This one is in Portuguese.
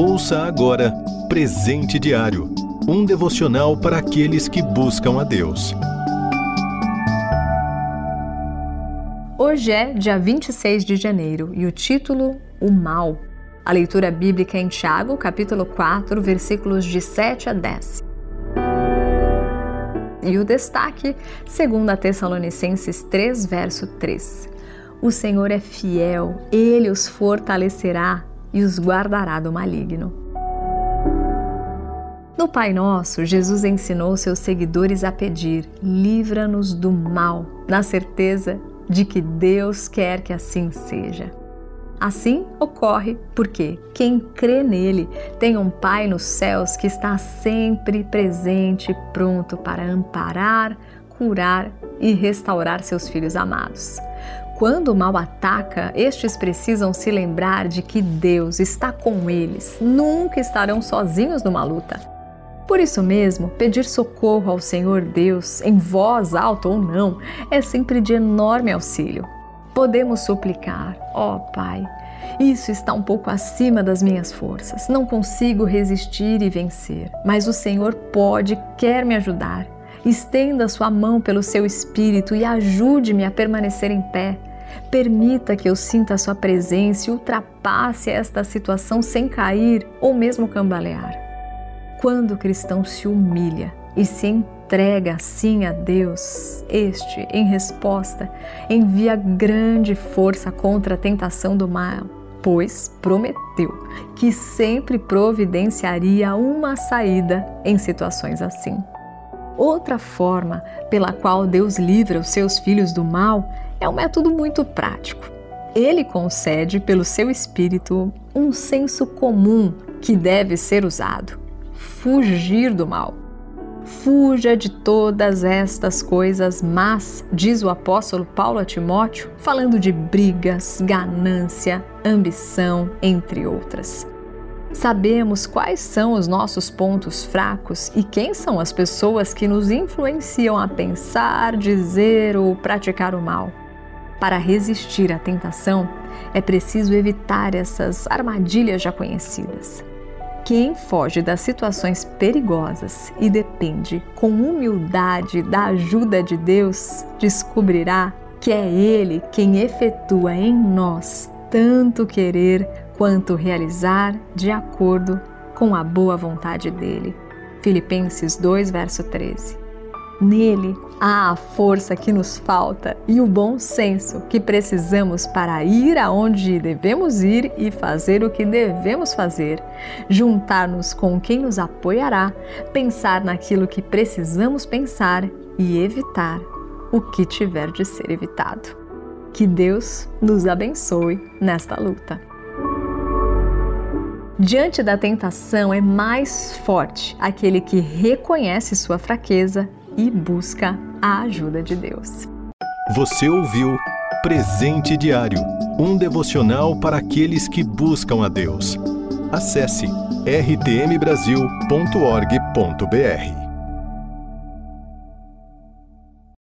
Ouça agora Presente Diário um devocional para aqueles que buscam a Deus. Hoje é dia 26 de janeiro e o título O Mal. A leitura bíblica é em Tiago, capítulo 4, versículos de 7 a 10. E o destaque, segundo a Tessalonicenses 3, verso 3. O Senhor é fiel, ele os fortalecerá e os guardará do maligno. No Pai Nosso, Jesus ensinou seus seguidores a pedir: livra-nos do mal, na certeza de que Deus quer que assim seja. Assim ocorre porque quem crê nele tem um Pai nos céus que está sempre presente e pronto para amparar, curar e restaurar seus filhos amados. Quando o mal ataca, estes precisam se lembrar de que Deus está com eles, nunca estarão sozinhos numa luta. Por isso mesmo, pedir socorro ao Senhor Deus, em voz alta ou não, é sempre de enorme auxílio podemos suplicar: ó oh, Pai, isso está um pouco acima das minhas forças. Não consigo resistir e vencer, mas o Senhor pode, quer me ajudar. Estenda sua mão pelo seu espírito e ajude-me a permanecer em pé. Permita que eu sinta a sua presença e ultrapasse esta situação sem cair ou mesmo cambalear. Quando o cristão se humilha e se entrega assim a Deus, este, em resposta, envia grande força contra a tentação do mal, pois prometeu que sempre providenciaria uma saída em situações assim. Outra forma pela qual Deus livra os seus filhos do mal é um método muito prático. Ele concede, pelo seu espírito, um senso comum que deve ser usado: fugir do mal. Fuja de todas estas coisas, mas, diz o apóstolo Paulo a Timóteo, falando de brigas, ganância, ambição, entre outras. Sabemos quais são os nossos pontos fracos e quem são as pessoas que nos influenciam a pensar, dizer ou praticar o mal. Para resistir à tentação, é preciso evitar essas armadilhas já conhecidas. Quem foge das situações perigosas e depende com humildade da ajuda de Deus, descobrirá que é Ele quem efetua em nós tanto querer quanto realizar de acordo com a boa vontade dele. Filipenses 2, verso 13. Nele há a força que nos falta e o bom senso que precisamos para ir aonde devemos ir e fazer o que devemos fazer, juntar-nos com quem nos apoiará, pensar naquilo que precisamos pensar e evitar o que tiver de ser evitado. Que Deus nos abençoe nesta luta. Diante da tentação, é mais forte aquele que reconhece sua fraqueza e busca a ajuda de Deus. Você ouviu Presente Diário um devocional para aqueles que buscam a Deus. Acesse rtmbrasil.org.br.